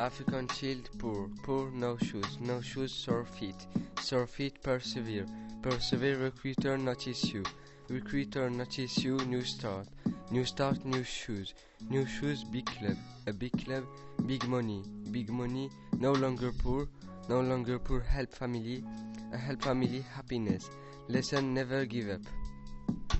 African child, poor, poor, no shoes, no shoes, sore feet, sore feet, persevere, persevere, recruiter, notice you, recruiter, notice you, new start, new start, new shoes, new shoes, big club, a big club, big money, big money, no longer poor, no longer poor, help family, a help family, happiness, lesson, never give up.